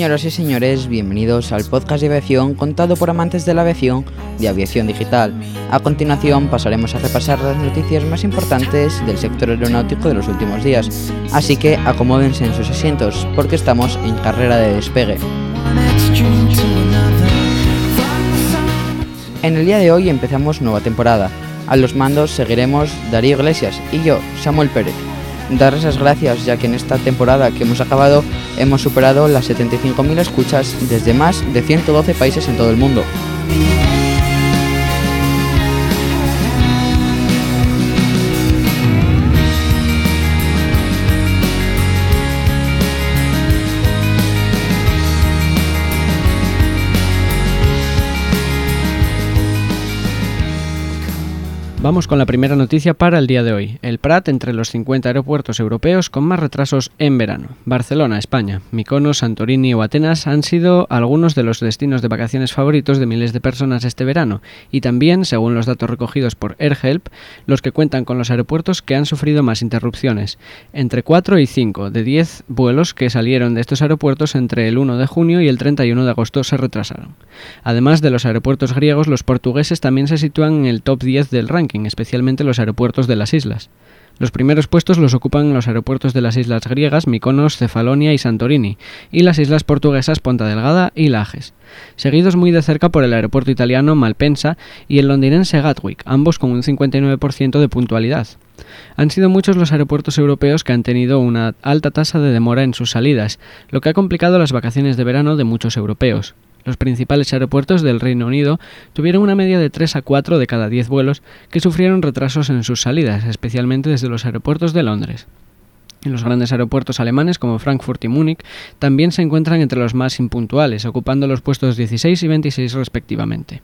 Señoras y señores, bienvenidos al podcast de aviación contado por amantes de la aviación de Aviación Digital. A continuación pasaremos a repasar las noticias más importantes del sector aeronáutico de los últimos días, así que acomódense en sus asientos porque estamos en carrera de despegue. En el día de hoy empezamos nueva temporada. A los mandos seguiremos Darío Iglesias y yo, Samuel Pérez dar esas gracias ya que en esta temporada que hemos acabado hemos superado las 75.000 escuchas desde más de 112 países en todo el mundo. Vamos con la primera noticia para el día de hoy. El Prat entre los 50 aeropuertos europeos con más retrasos en verano. Barcelona, España, Mykonos, Santorini o Atenas han sido algunos de los destinos de vacaciones favoritos de miles de personas este verano y también, según los datos recogidos por AirHelp, los que cuentan con los aeropuertos que han sufrido más interrupciones. Entre 4 y 5 de 10 vuelos que salieron de estos aeropuertos entre el 1 de junio y el 31 de agosto se retrasaron. Además de los aeropuertos griegos, los portugueses también se sitúan en el top 10 del ranking especialmente los aeropuertos de las islas. Los primeros puestos los ocupan los aeropuertos de las islas griegas Mykonos, Cefalonia y Santorini, y las islas portuguesas Ponta Delgada y Lajes, seguidos muy de cerca por el aeropuerto italiano Malpensa y el londinense Gatwick, ambos con un 59% de puntualidad. Han sido muchos los aeropuertos europeos que han tenido una alta tasa de demora en sus salidas, lo que ha complicado las vacaciones de verano de muchos europeos. Los principales aeropuertos del Reino Unido tuvieron una media de 3 a 4 de cada 10 vuelos que sufrieron retrasos en sus salidas, especialmente desde los aeropuertos de Londres. En los grandes aeropuertos alemanes como Frankfurt y Múnich también se encuentran entre los más impuntuales, ocupando los puestos 16 y 26 respectivamente.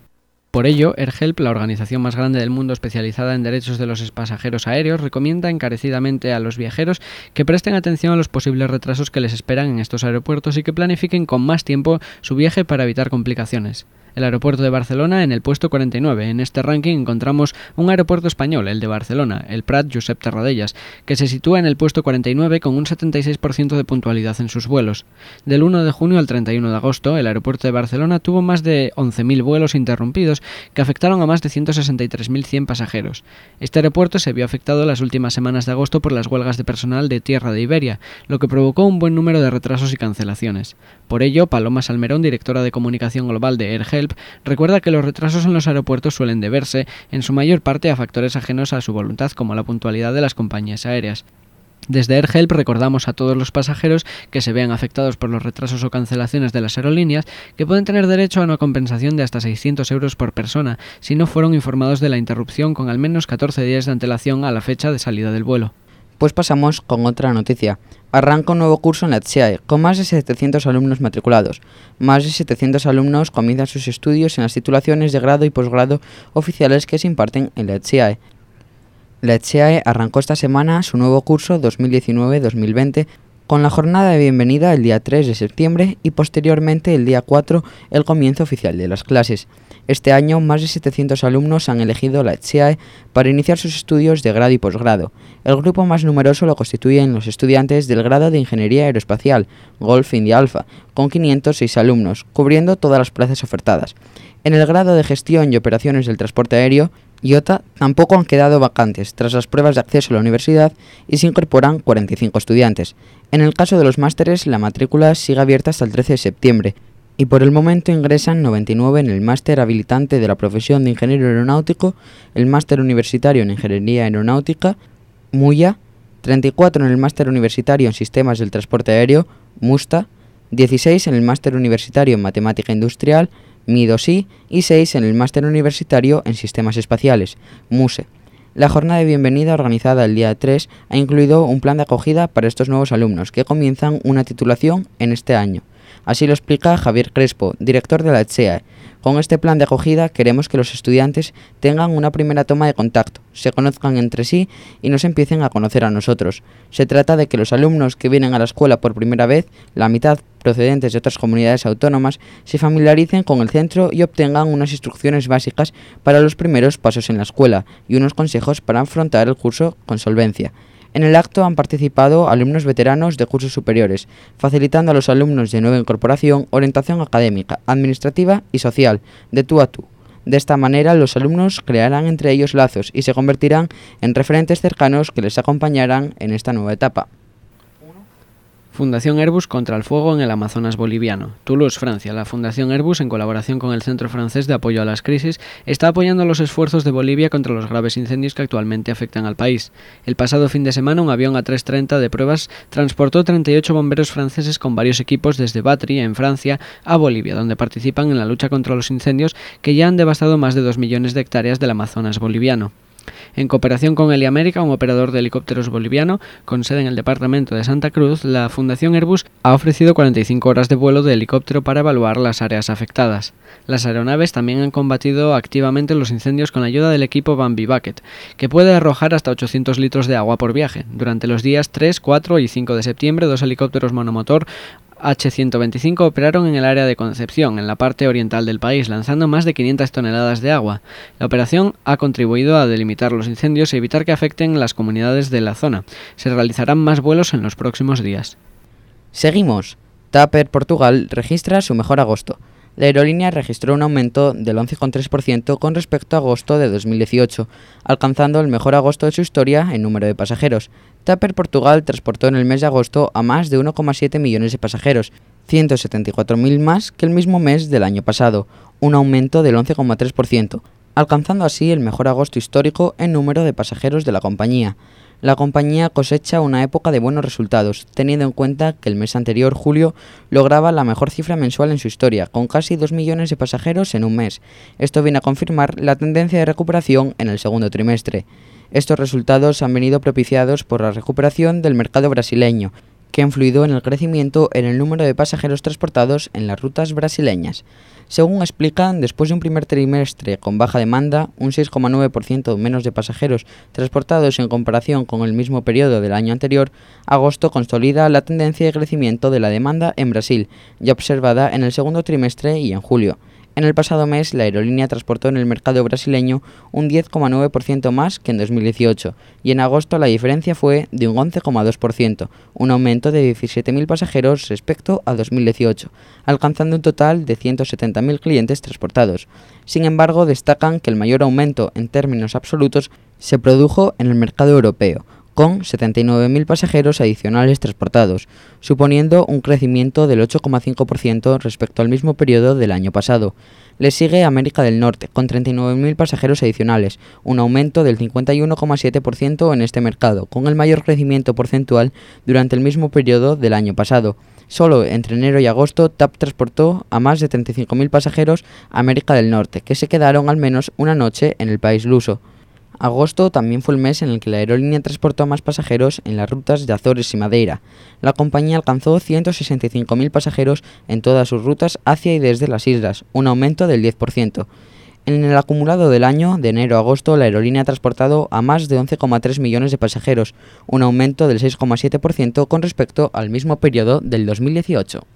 Por ello, AirHelp, la organización más grande del mundo especializada en derechos de los pasajeros aéreos, recomienda encarecidamente a los viajeros que presten atención a los posibles retrasos que les esperan en estos aeropuertos y que planifiquen con más tiempo su viaje para evitar complicaciones el aeropuerto de Barcelona en el puesto 49. En este ranking encontramos un aeropuerto español, el de Barcelona, el Prat Josep Terradellas, que se sitúa en el puesto 49 con un 76% de puntualidad en sus vuelos. Del 1 de junio al 31 de agosto, el aeropuerto de Barcelona tuvo más de 11.000 vuelos interrumpidos que afectaron a más de 163.100 pasajeros. Este aeropuerto se vio afectado las últimas semanas de agosto por las huelgas de personal de tierra de Iberia, lo que provocó un buen número de retrasos y cancelaciones. Por ello, Paloma Salmerón, directora de comunicación global de Recuerda que los retrasos en los aeropuertos suelen deberse, en su mayor parte, a factores ajenos a su voluntad, como la puntualidad de las compañías aéreas. Desde AirHelp recordamos a todos los pasajeros que se vean afectados por los retrasos o cancelaciones de las aerolíneas que pueden tener derecho a una compensación de hasta 600 euros por persona si no fueron informados de la interrupción con al menos 14 días de antelación a la fecha de salida del vuelo. Pues pasamos con otra noticia. Arranca un nuevo curso en la TSEAE, con más de 700 alumnos matriculados. Más de 700 alumnos comienzan sus estudios en las titulaciones de grado y posgrado oficiales que se imparten en la TSEAE. La TSEAE arrancó esta semana su nuevo curso 2019-2020 con la jornada de bienvenida el día 3 de septiembre y posteriormente el día 4 el comienzo oficial de las clases. Este año, más de 700 alumnos han elegido la ETSIAE para iniciar sus estudios de grado y posgrado. El grupo más numeroso lo constituyen los estudiantes del grado de Ingeniería Aeroespacial, Golf India Alpha, con 506 alumnos, cubriendo todas las plazas ofertadas. En el grado de Gestión y Operaciones del Transporte Aéreo, IOTA, tampoco han quedado vacantes tras las pruebas de acceso a la universidad y se incorporan 45 estudiantes. En el caso de los másteres, la matrícula sigue abierta hasta el 13 de septiembre, y por el momento ingresan 99 en el máster habilitante de la profesión de ingeniero aeronáutico, el máster universitario en ingeniería aeronáutica, MUYA, 34 en el máster universitario en sistemas del transporte aéreo, MUSTA, 16 en el máster universitario en matemática industrial, MIDOSI, y 6 en el máster universitario en sistemas espaciales, MUSE. La jornada de bienvenida organizada el día 3 ha incluido un plan de acogida para estos nuevos alumnos que comienzan una titulación en este año. Así lo explica Javier Crespo, director de la ETSEA. Con este plan de acogida queremos que los estudiantes tengan una primera toma de contacto, se conozcan entre sí y nos empiecen a conocer a nosotros. Se trata de que los alumnos que vienen a la escuela por primera vez, la mitad procedentes de otras comunidades autónomas, se familiaricen con el centro y obtengan unas instrucciones básicas para los primeros pasos en la escuela y unos consejos para afrontar el curso con solvencia. En el acto han participado alumnos veteranos de cursos superiores, facilitando a los alumnos de nueva incorporación orientación académica, administrativa y social, de tú a tú. De esta manera, los alumnos crearán entre ellos lazos y se convertirán en referentes cercanos que les acompañarán en esta nueva etapa. Fundación Airbus contra el fuego en el Amazonas boliviano. Toulouse, Francia. La Fundación Airbus, en colaboración con el Centro Francés de Apoyo a las Crisis, está apoyando los esfuerzos de Bolivia contra los graves incendios que actualmente afectan al país. El pasado fin de semana, un avión A330 de pruebas transportó 38 bomberos franceses con varios equipos desde Batri, en Francia, a Bolivia, donde participan en la lucha contra los incendios que ya han devastado más de 2 millones de hectáreas del Amazonas boliviano. En cooperación con Heliamérica, un operador de helicópteros boliviano con sede en el departamento de Santa Cruz, la Fundación Airbus ha ofrecido 45 horas de vuelo de helicóptero para evaluar las áreas afectadas. Las aeronaves también han combatido activamente los incendios con la ayuda del equipo Bambi Bucket, que puede arrojar hasta 800 litros de agua por viaje. Durante los días 3, 4 y 5 de septiembre, dos helicópteros monomotor H-125 operaron en el área de Concepción, en la parte oriental del país, lanzando más de 500 toneladas de agua. La operación ha contribuido a delimitar los incendios y evitar que afecten las comunidades de la zona. Se realizarán más vuelos en los próximos días. Seguimos. Tapper Portugal registra su mejor agosto. La aerolínea registró un aumento del 11,3% con respecto a agosto de 2018, alcanzando el mejor agosto de su historia en número de pasajeros. Tapper Portugal transportó en el mes de agosto a más de 1,7 millones de pasajeros, 174.000 más que el mismo mes del año pasado, un aumento del 11,3%, alcanzando así el mejor agosto histórico en número de pasajeros de la compañía la compañía cosecha una época de buenos resultados, teniendo en cuenta que el mes anterior, julio, lograba la mejor cifra mensual en su historia, con casi 2 millones de pasajeros en un mes. Esto viene a confirmar la tendencia de recuperación en el segundo trimestre. Estos resultados han venido propiciados por la recuperación del mercado brasileño, que ha influido en el crecimiento en el número de pasajeros transportados en las rutas brasileñas. Según explican, después de un primer trimestre con baja demanda, un 6,9% menos de pasajeros transportados en comparación con el mismo periodo del año anterior, agosto consolida la tendencia de crecimiento de la demanda en Brasil, ya observada en el segundo trimestre y en julio. En el pasado mes, la aerolínea transportó en el mercado brasileño un 10,9% más que en 2018, y en agosto la diferencia fue de un 11,2%, un aumento de 17.000 pasajeros respecto a 2018, alcanzando un total de 170.000 clientes transportados. Sin embargo, destacan que el mayor aumento en términos absolutos se produjo en el mercado europeo, con 79.000 pasajeros adicionales transportados, suponiendo un crecimiento del 8,5% respecto al mismo periodo del año pasado. Le sigue América del Norte, con 39.000 pasajeros adicionales, un aumento del 51,7% en este mercado, con el mayor crecimiento porcentual durante el mismo periodo del año pasado. Solo entre enero y agosto, TAP transportó a más de 35.000 pasajeros a América del Norte, que se quedaron al menos una noche en el país luso. Agosto también fue el mes en el que la aerolínea transportó a más pasajeros en las rutas de Azores y Madeira. La compañía alcanzó 165.000 pasajeros en todas sus rutas hacia y desde las islas, un aumento del 10%. En el acumulado del año, de enero a agosto, la aerolínea ha transportado a más de 11,3 millones de pasajeros, un aumento del 6,7% con respecto al mismo periodo del 2018.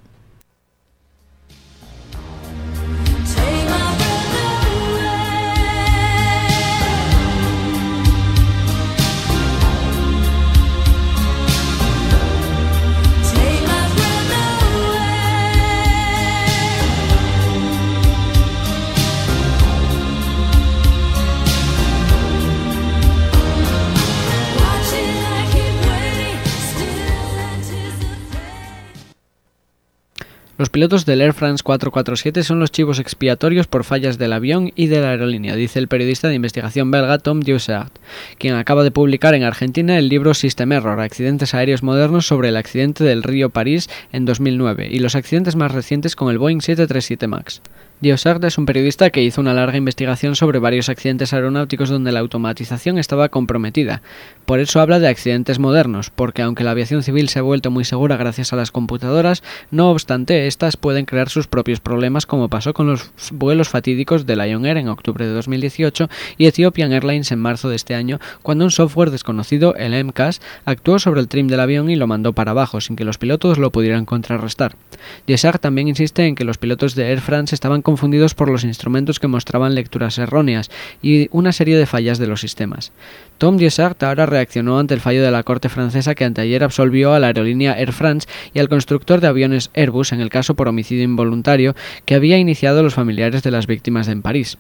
Los pilotos del Air France 447 son los chivos expiatorios por fallas del avión y de la aerolínea, dice el periodista de investigación belga Tom Dussaert, quien acaba de publicar en Argentina el libro System Error, accidentes aéreos modernos sobre el accidente del río París en 2009 y los accidentes más recientes con el Boeing 737 MAX. Diossard es un periodista que hizo una larga investigación sobre varios accidentes aeronáuticos donde la automatización estaba comprometida. Por eso habla de accidentes modernos, porque aunque la aviación civil se ha vuelto muy segura gracias a las computadoras, no obstante, estas pueden crear sus propios problemas como pasó con los vuelos fatídicos de Lion Air en octubre de 2018 y Ethiopian Airlines en marzo de este año, cuando un software desconocido, el MCAS, actuó sobre el trim del avión y lo mandó para abajo sin que los pilotos lo pudieran contrarrestar. Diossard también insiste en que los pilotos de Air France estaban confundidos por los instrumentos que mostraban lecturas erróneas y una serie de fallas de los sistemas. Tom Diessart ahora reaccionó ante el fallo de la Corte francesa que anteayer absolvió a la aerolínea Air France y al constructor de aviones Airbus en el caso por homicidio involuntario que había iniciado los familiares de las víctimas en París.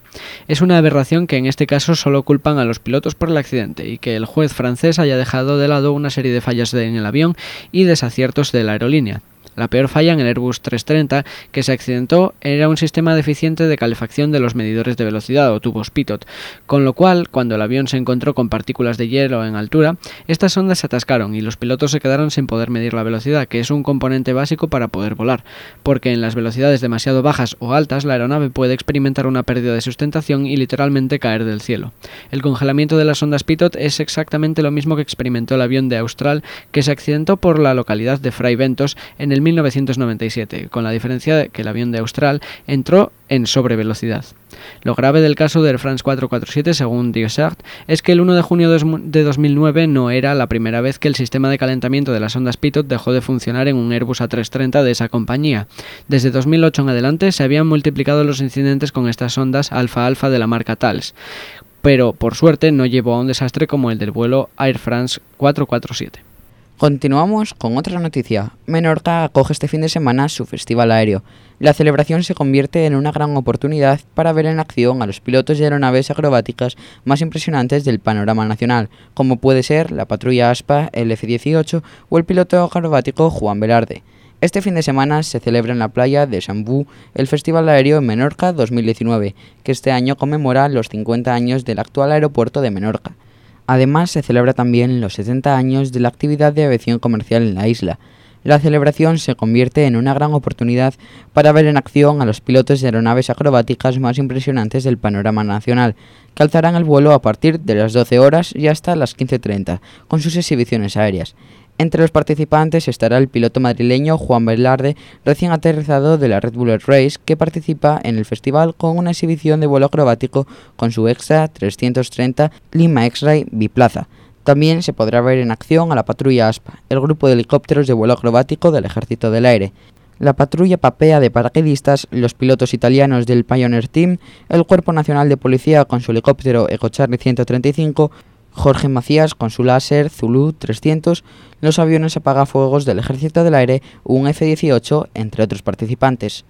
Es una aberración que en este caso solo culpan a los pilotos por el accidente y que el juez francés haya dejado de lado una serie de fallas en el avión y desaciertos de la aerolínea. La peor falla en el Airbus 330 que se accidentó era un sistema deficiente de calefacción de los medidores de velocidad o tubos pitot, con lo cual, cuando el avión se encontró con partículas de hielo en altura, estas ondas se atascaron y los pilotos se quedaron sin poder medir la velocidad, que es un componente básico para poder volar, porque en las velocidades demasiado bajas o altas la aeronave puede experimentar una pérdida de sustentación y literalmente caer del cielo. El congelamiento de las ondas pitot es exactamente lo mismo que experimentó el avión de Austral que se accidentó por la localidad de Fray Ventos en el 1997, con la diferencia de que el avión de Austral entró en sobrevelocidad. Lo grave del caso del France 447, según Diossart, es que el 1 de junio de 2009 no era la primera vez que el sistema de calentamiento de las ondas Pitot dejó de funcionar en un Airbus A330 de esa compañía. Desde 2008 en adelante se habían multiplicado los incidentes con estas ondas alfa-alfa de la marca TALS, pero por suerte no llevó a un desastre como el del vuelo Air France 447. Continuamos con otra noticia. Menorca acoge este fin de semana su festival aéreo. La celebración se convierte en una gran oportunidad para ver en acción a los pilotos de aeronaves acrobáticas más impresionantes del panorama nacional, como puede ser la patrulla ASPA, el F-18 o el piloto acrobático Juan Velarde. Este fin de semana se celebra en la playa de Sambú el Festival Aéreo en Menorca 2019, que este año conmemora los 50 años del actual aeropuerto de Menorca. Además, se celebra también los 70 años de la actividad de aviación comercial en la isla. La celebración se convierte en una gran oportunidad para ver en acción a los pilotos de aeronaves acrobáticas más impresionantes del panorama nacional, que alzarán el vuelo a partir de las 12 horas y hasta las 15.30, con sus exhibiciones aéreas. Entre los participantes estará el piloto madrileño Juan Velarde, recién aterrizado de la Red Bull Race, que participa en el festival con una exhibición de vuelo acrobático con su Extra 330 Lima X-Ray biplaza. También se podrá ver en acción a la patrulla ASPA, el grupo de helicópteros de vuelo acrobático del Ejército del Aire, la patrulla papea de paracaidistas, los pilotos italianos del Pioneer Team, el Cuerpo Nacional de Policía con su helicóptero EcoCharlie 135, Jorge Macías con su láser Zulu 300, los aviones apagafuegos del Ejército del Aire, un F-18, entre otros participantes.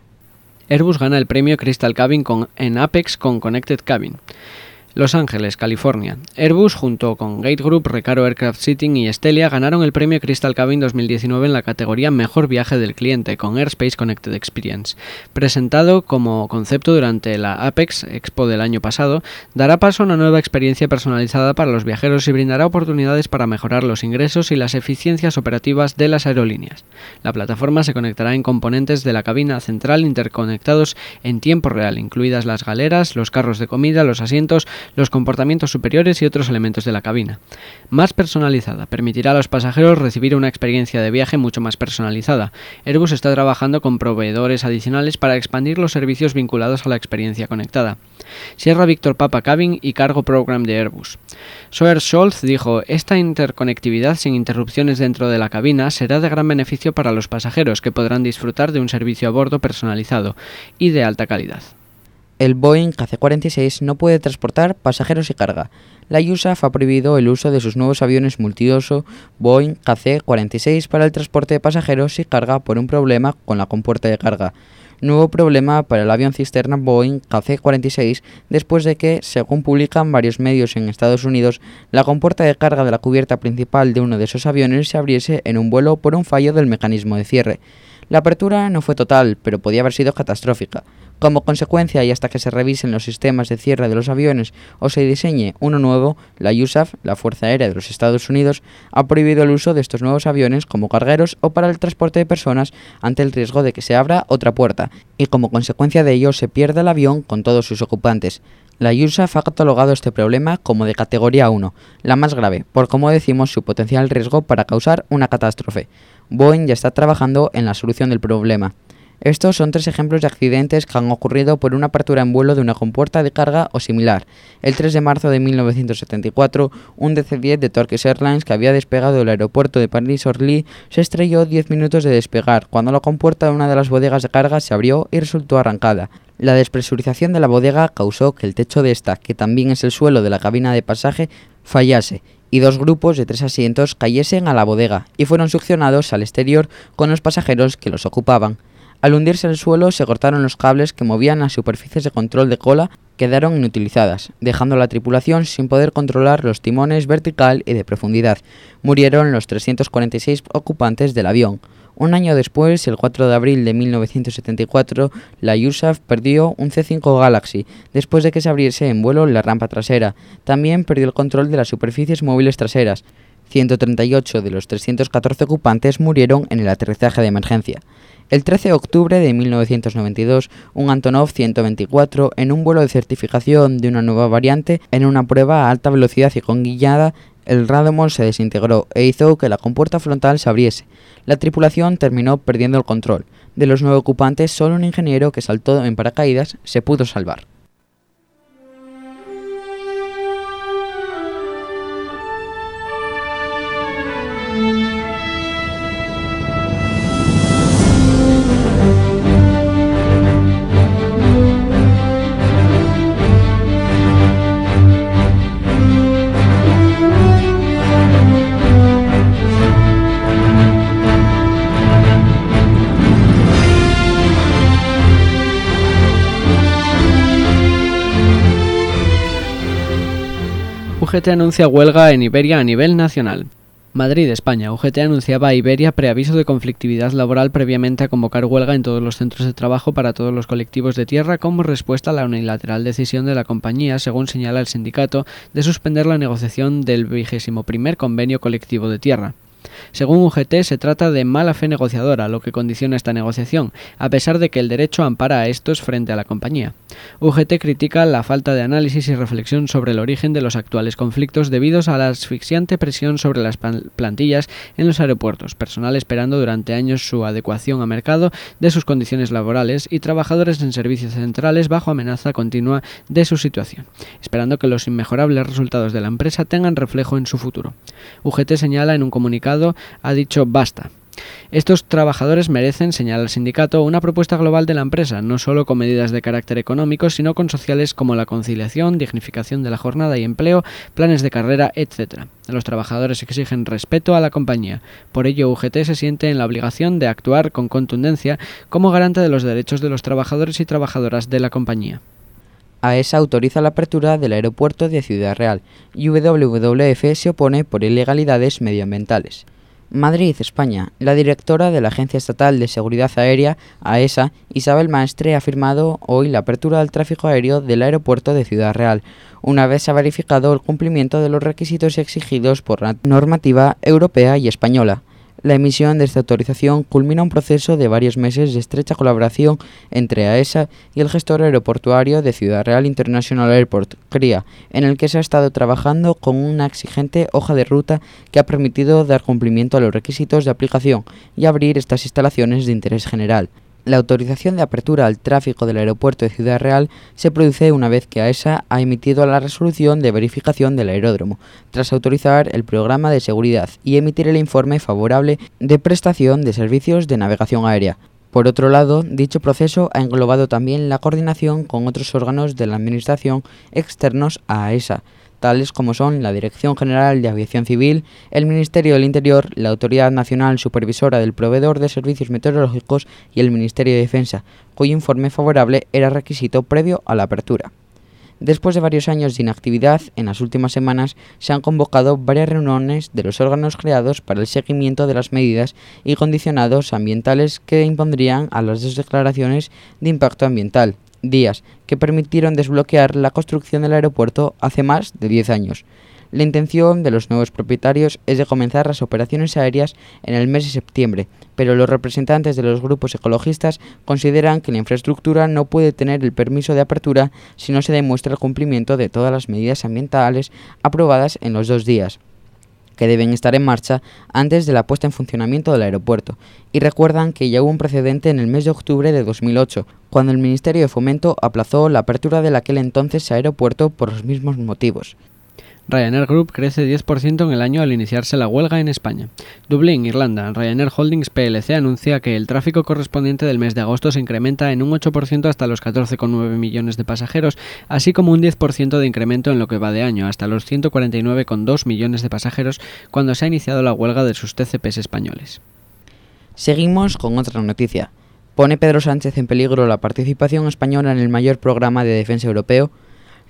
Airbus gana el premio Crystal Cabin en Apex con Connected Cabin. Los Ángeles, California. Airbus, junto con Gate Group, Recaro Aircraft Sitting y Stelia, ganaron el premio Crystal Cabin 2019 en la categoría Mejor Viaje del Cliente con Airspace Connected Experience. Presentado como concepto durante la Apex Expo del año pasado, dará paso a una nueva experiencia personalizada para los viajeros y brindará oportunidades para mejorar los ingresos y las eficiencias operativas de las aerolíneas. La plataforma se conectará en componentes de la cabina central interconectados en tiempo real, incluidas las galeras, los carros de comida, los asientos, los comportamientos superiores y otros elementos de la cabina. Más personalizada, permitirá a los pasajeros recibir una experiencia de viaje mucho más personalizada. Airbus está trabajando con proveedores adicionales para expandir los servicios vinculados a la experiencia conectada. Sierra Victor Papa Cabin y Cargo Program de Airbus. Soer Scholz dijo, esta interconectividad sin interrupciones dentro de la cabina será de gran beneficio para los pasajeros que podrán disfrutar de un servicio a bordo personalizado y de alta calidad el Boeing KC-46 no puede transportar pasajeros y carga. La USAF ha prohibido el uso de sus nuevos aviones multiuso Boeing KC-46 para el transporte de pasajeros y carga por un problema con la compuerta de carga. Nuevo problema para el avión cisterna Boeing KC-46 después de que, según publican varios medios en Estados Unidos, la compuerta de carga de la cubierta principal de uno de esos aviones se abriese en un vuelo por un fallo del mecanismo de cierre. La apertura no fue total, pero podía haber sido catastrófica. Como consecuencia, y hasta que se revisen los sistemas de cierre de los aviones o se diseñe uno nuevo, la USAF, la Fuerza Aérea de los Estados Unidos, ha prohibido el uso de estos nuevos aviones como cargueros o para el transporte de personas ante el riesgo de que se abra otra puerta, y como consecuencia de ello se pierda el avión con todos sus ocupantes. La USAF ha catalogado este problema como de categoría 1, la más grave, por como decimos su potencial riesgo para causar una catástrofe. Boeing ya está trabajando en la solución del problema. Estos son tres ejemplos de accidentes que han ocurrido por una apertura en vuelo de una compuerta de carga o similar. El 3 de marzo de 1974, un DC-10 de Turkish Airlines que había despegado del aeropuerto de Paris-Orly se estrelló 10 minutos de despegar, cuando la compuerta de una de las bodegas de carga se abrió y resultó arrancada. La despresurización de la bodega causó que el techo de esta, que también es el suelo de la cabina de pasaje, fallase y dos grupos de tres asientos cayesen a la bodega y fueron succionados al exterior con los pasajeros que los ocupaban. Al hundirse el suelo se cortaron los cables que movían las superficies de control de cola quedaron inutilizadas, dejando a la tripulación sin poder controlar los timones vertical y de profundidad. Murieron los 346 ocupantes del avión. Un año después, el 4 de abril de 1974, la USAF perdió un C-5 Galaxy después de que se abriese en vuelo la rampa trasera. También perdió el control de las superficies móviles traseras. 138 de los 314 ocupantes murieron en el aterrizaje de emergencia. El 13 de octubre de 1992, un Antonov 124, en un vuelo de certificación de una nueva variante, en una prueba a alta velocidad y con guillada, el Radomol se desintegró e hizo que la compuerta frontal se abriese. La tripulación terminó perdiendo el control. De los nueve ocupantes, solo un ingeniero que saltó en paracaídas se pudo salvar. UGT anuncia huelga en Iberia a nivel nacional. Madrid, España. UGT anunciaba a Iberia preaviso de conflictividad laboral previamente a convocar huelga en todos los centros de trabajo para todos los colectivos de tierra como respuesta a la unilateral decisión de la compañía, según señala el sindicato, de suspender la negociación del vigésimo primer convenio colectivo de tierra. Según UGT, se trata de mala fe negociadora, lo que condiciona esta negociación, a pesar de que el derecho ampara a estos frente a la compañía. UGT critica la falta de análisis y reflexión sobre el origen de los actuales conflictos debido a la asfixiante presión sobre las plantillas en los aeropuertos, personal esperando durante años su adecuación a mercado de sus condiciones laborales y trabajadores en servicios centrales bajo amenaza continua de su situación, esperando que los inmejorables resultados de la empresa tengan reflejo en su futuro. UGT señala en un comunicado ha dicho basta. Estos trabajadores merecen, señala el sindicato, una propuesta global de la empresa, no solo con medidas de carácter económico, sino con sociales como la conciliación, dignificación de la jornada y empleo, planes de carrera, etc. Los trabajadores exigen respeto a la compañía. Por ello, UGT se siente en la obligación de actuar con contundencia como garante de los derechos de los trabajadores y trabajadoras de la compañía. AESA autoriza la apertura del aeropuerto de Ciudad Real y WWF se opone por ilegalidades medioambientales. Madrid, España. La directora de la Agencia Estatal de Seguridad Aérea, AESA, Isabel Maestre, ha firmado hoy la apertura del tráfico aéreo del aeropuerto de Ciudad Real, una vez se ha verificado el cumplimiento de los requisitos exigidos por la normativa europea y española. La emisión de esta autorización culmina un proceso de varios meses de estrecha colaboración entre AESA y el gestor aeroportuario de Ciudad Real International Airport, CRIA, en el que se ha estado trabajando con una exigente hoja de ruta que ha permitido dar cumplimiento a los requisitos de aplicación y abrir estas instalaciones de interés general. La autorización de apertura al tráfico del aeropuerto de Ciudad Real se produce una vez que AESA ha emitido la resolución de verificación del aeródromo, tras autorizar el programa de seguridad y emitir el informe favorable de prestación de servicios de navegación aérea. Por otro lado, dicho proceso ha englobado también la coordinación con otros órganos de la Administración externos a AESA, tales como son la Dirección General de Aviación Civil, el Ministerio del Interior, la Autoridad Nacional Supervisora del Proveedor de Servicios Meteorológicos y el Ministerio de Defensa, cuyo informe favorable era requisito previo a la apertura. Después de varios años de inactividad, en las últimas semanas se han convocado varias reuniones de los órganos creados para el seguimiento de las medidas y condicionados ambientales que impondrían a las dos declaraciones de impacto ambiental, días que permitieron desbloquear la construcción del aeropuerto hace más de 10 años. La intención de los nuevos propietarios es de comenzar las operaciones aéreas en el mes de septiembre, pero los representantes de los grupos ecologistas consideran que la infraestructura no puede tener el permiso de apertura si no se demuestra el cumplimiento de todas las medidas ambientales aprobadas en los dos días que deben estar en marcha antes de la puesta en funcionamiento del aeropuerto, y recuerdan que ya hubo un precedente en el mes de octubre de 2008, cuando el Ministerio de Fomento aplazó la apertura del aquel entonces aeropuerto por los mismos motivos. Ryanair Group crece 10% en el año al iniciarse la huelga en España. Dublín, Irlanda. Ryanair Holdings PLC anuncia que el tráfico correspondiente del mes de agosto se incrementa en un 8% hasta los 14,9 millones de pasajeros, así como un 10% de incremento en lo que va de año, hasta los 149,2 millones de pasajeros cuando se ha iniciado la huelga de sus TCPs españoles. Seguimos con otra noticia. ¿Pone Pedro Sánchez en peligro la participación española en el mayor programa de defensa europeo?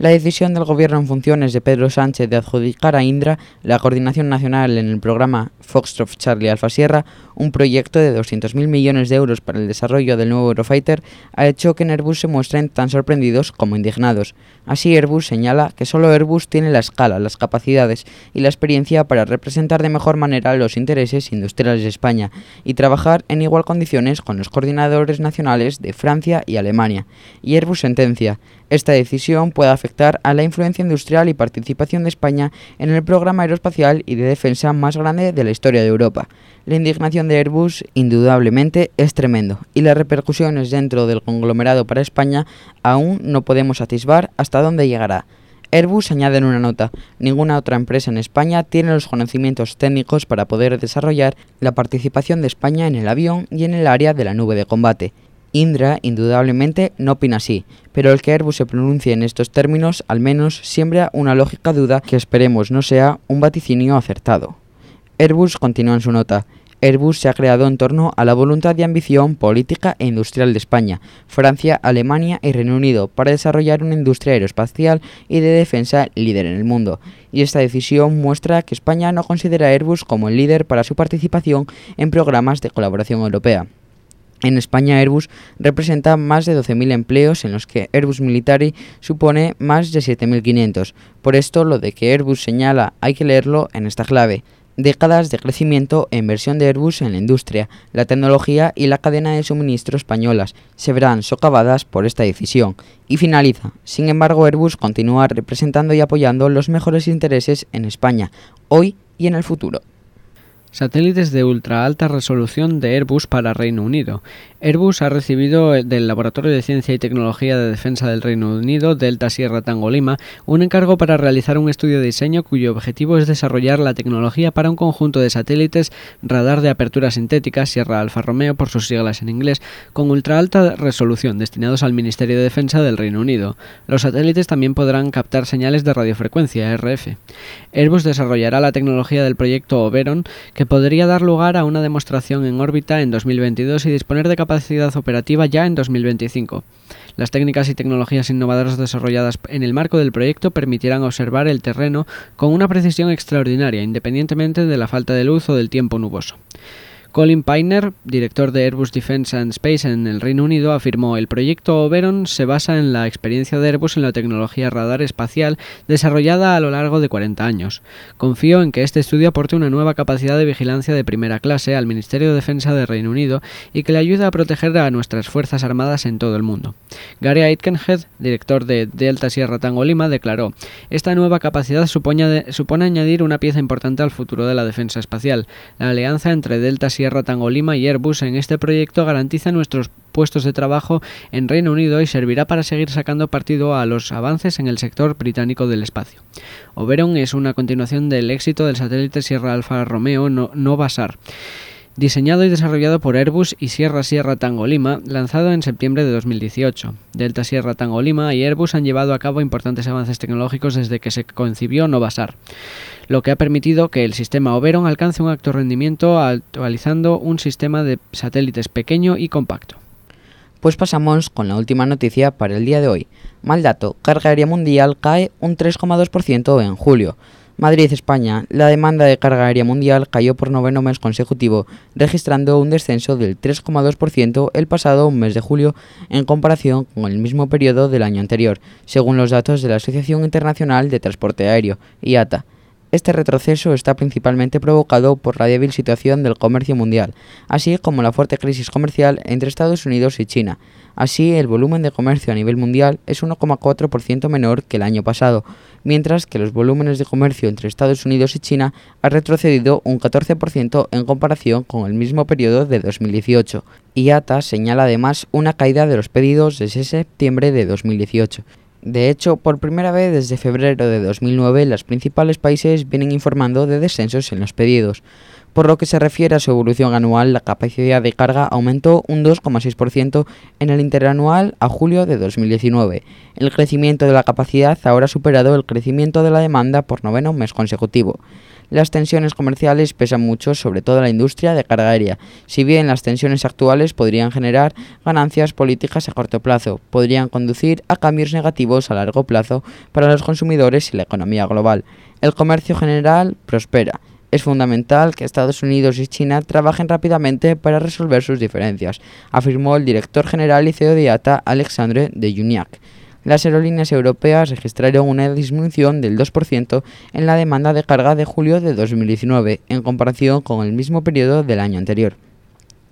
La decisión del Gobierno en funciones de Pedro Sánchez de adjudicar a Indra la coordinación nacional en el programa Foxtrot Charlie Alfa Sierra, un proyecto de 200.000 millones de euros para el desarrollo del nuevo Eurofighter, ha hecho que en Airbus se muestren tan sorprendidos como indignados. Así Airbus señala que solo Airbus tiene la escala, las capacidades y la experiencia para representar de mejor manera los intereses industriales de España y trabajar en igual condiciones con los coordinadores nacionales de Francia y Alemania. Y Airbus sentencia, esta decisión puede afectar a la influencia industrial y participación de España en el programa aeroespacial y de defensa más grande de la historia de Europa. La indignación de Airbus indudablemente es tremendo y las repercusiones dentro del conglomerado para España aún no podemos atisbar hasta dónde llegará. Airbus añade en una nota, ninguna otra empresa en España tiene los conocimientos técnicos para poder desarrollar la participación de España en el avión y en el área de la nube de combate. Indra indudablemente no opina así, pero el que Airbus se pronuncie en estos términos al menos siembra una lógica duda que esperemos no sea un vaticinio acertado. Airbus continúa en su nota. Airbus se ha creado en torno a la voluntad y ambición política e industrial de España, Francia, Alemania y Reino Unido para desarrollar una industria aeroespacial y de defensa líder en el mundo. Y esta decisión muestra que España no considera a Airbus como el líder para su participación en programas de colaboración europea. En España Airbus representa más de 12.000 empleos en los que Airbus Military supone más de 7.500. Por esto lo de que Airbus señala hay que leerlo en esta clave. Décadas de crecimiento e inversión de Airbus en la industria, la tecnología y la cadena de suministro españolas se verán socavadas por esta decisión. Y finaliza. Sin embargo, Airbus continúa representando y apoyando los mejores intereses en España, hoy y en el futuro. Satélites de ultra alta resolución de Airbus para Reino Unido. Airbus ha recibido del Laboratorio de Ciencia y Tecnología de Defensa del Reino Unido, Delta Sierra Tango Lima, un encargo para realizar un estudio de diseño cuyo objetivo es desarrollar la tecnología para un conjunto de satélites radar de apertura sintética, Sierra Alfa Romeo por sus siglas en inglés, con ultra alta resolución destinados al Ministerio de Defensa del Reino Unido. Los satélites también podrán captar señales de radiofrecuencia, RF. Airbus desarrollará la tecnología del proyecto Oberon, podría dar lugar a una demostración en órbita en 2022 y disponer de capacidad operativa ya en 2025. Las técnicas y tecnologías innovadoras desarrolladas en el marco del proyecto permitirán observar el terreno con una precisión extraordinaria, independientemente de la falta de luz o del tiempo nuboso. Colin Piner, director de Airbus Defence and Space en el Reino Unido, afirmó el proyecto Oberon se basa en la experiencia de Airbus en la tecnología radar espacial desarrollada a lo largo de 40 años. Confío en que este estudio aporte una nueva capacidad de vigilancia de primera clase al Ministerio de Defensa del Reino Unido y que le ayude a proteger a nuestras Fuerzas Armadas en todo el mundo. Gary Aitkenhead, director de Delta Sierra Tango Lima, declaró, esta nueva capacidad supone, supone añadir una pieza importante al futuro de la defensa espacial, la alianza entre Delta Sierra Sierra Tangolima y Airbus en este proyecto garantiza nuestros puestos de trabajo en Reino Unido y servirá para seguir sacando partido a los avances en el sector británico del espacio. Oberon es una continuación del éxito del satélite Sierra Alfa Romeo no, Basar diseñado y desarrollado por Airbus y Sierra Sierra Tango Lima, lanzado en septiembre de 2018. Delta Sierra Tango Lima y Airbus han llevado a cabo importantes avances tecnológicos desde que se concibió Novasar, lo que ha permitido que el sistema Oberon alcance un alto rendimiento actualizando un sistema de satélites pequeño y compacto. Pues pasamos con la última noticia para el día de hoy. Mal dato, carga aérea mundial cae un 3,2% en julio. Madrid, España, la demanda de carga aérea mundial cayó por noveno mes consecutivo, registrando un descenso del 3,2% el pasado mes de julio en comparación con el mismo periodo del año anterior, según los datos de la Asociación Internacional de Transporte Aéreo, IATA. Este retroceso está principalmente provocado por la débil situación del comercio mundial, así como la fuerte crisis comercial entre Estados Unidos y China. Así, el volumen de comercio a nivel mundial es 1,4% menor que el año pasado, mientras que los volúmenes de comercio entre Estados Unidos y China han retrocedido un 14% en comparación con el mismo periodo de 2018. IATA señala además una caída de los pedidos desde septiembre de 2018. De hecho, por primera vez desde febrero de 2009, los principales países vienen informando de descensos en los pedidos. Por lo que se refiere a su evolución anual, la capacidad de carga aumentó un 2,6% en el interanual a julio de 2019. El crecimiento de la capacidad ahora ha superado el crecimiento de la demanda por noveno mes consecutivo. Las tensiones comerciales pesan mucho sobre todo la industria de carga aérea, si bien las tensiones actuales podrían generar ganancias políticas a corto plazo, podrían conducir a cambios negativos a largo plazo para los consumidores y la economía global. El comercio general prospera es fundamental que Estados Unidos y China trabajen rápidamente para resolver sus diferencias, afirmó el director general y CEO de IATA, Alexandre de Juniac. Las aerolíneas europeas registraron una disminución del 2% en la demanda de carga de julio de 2019 en comparación con el mismo periodo del año anterior.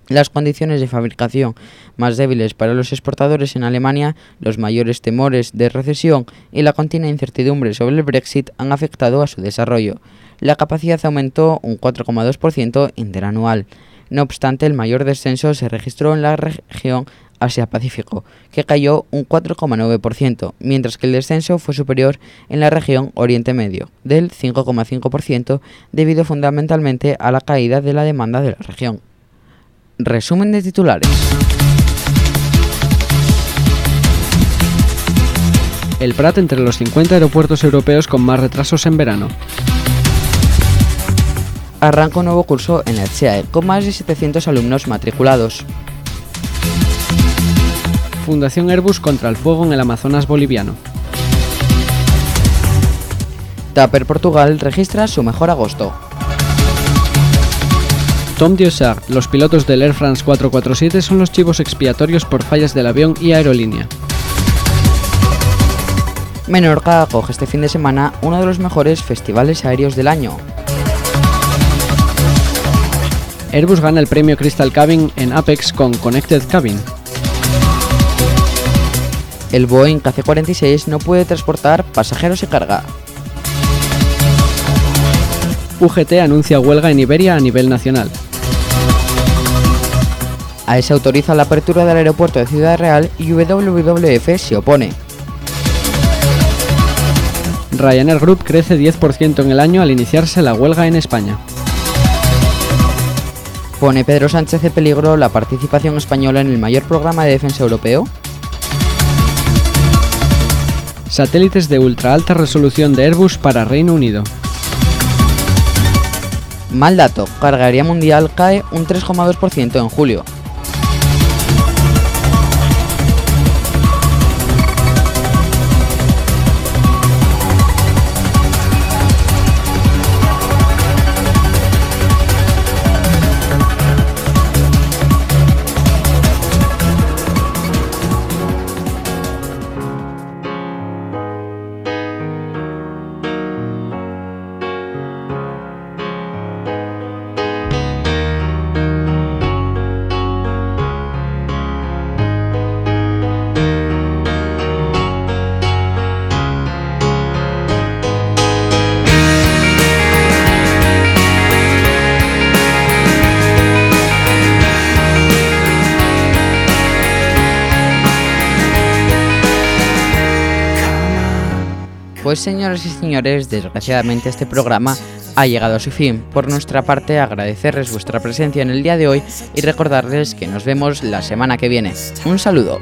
Las condiciones de fabricación más débiles para los exportadores en Alemania, los mayores temores de recesión y la continua incertidumbre sobre el Brexit han afectado a su desarrollo. La capacidad aumentó un 4,2% interanual. No obstante, el mayor descenso se registró en la región Asia-Pacífico, que cayó un 4,9%, mientras que el descenso fue superior en la región Oriente Medio, del 5,5%, debido fundamentalmente a la caída de la demanda de la región. Resumen de titulares. El Prat entre los 50 aeropuertos europeos con más retrasos en verano. Arranca un nuevo curso en la ETSEAE con más de 700 alumnos matriculados. Fundación Airbus contra el fuego en el Amazonas boliviano. Tupper Portugal registra su mejor agosto. Tom Diossard, los pilotos del Air France 447 son los chivos expiatorios por fallas del avión y aerolínea. Menorca acoge este fin de semana uno de los mejores festivales aéreos del año. Airbus gana el premio Crystal Cabin en Apex con Connected Cabin. El Boeing KC-46 no puede transportar pasajeros y carga. UGT anuncia huelga en Iberia a nivel nacional. AES autoriza la apertura del aeropuerto de Ciudad Real y WWF se opone. Ryanair Group crece 10% en el año al iniciarse la huelga en España. ¿Pone Pedro Sánchez en peligro la participación española en el mayor programa de defensa europeo? Satélites de ultra alta resolución de Airbus para Reino Unido. Mal dato, cargaría mundial cae un 3,2% en julio. Pues señoras y señores, desgraciadamente este programa ha llegado a su fin. Por nuestra parte, agradecerles vuestra presencia en el día de hoy y recordarles que nos vemos la semana que viene. Un saludo.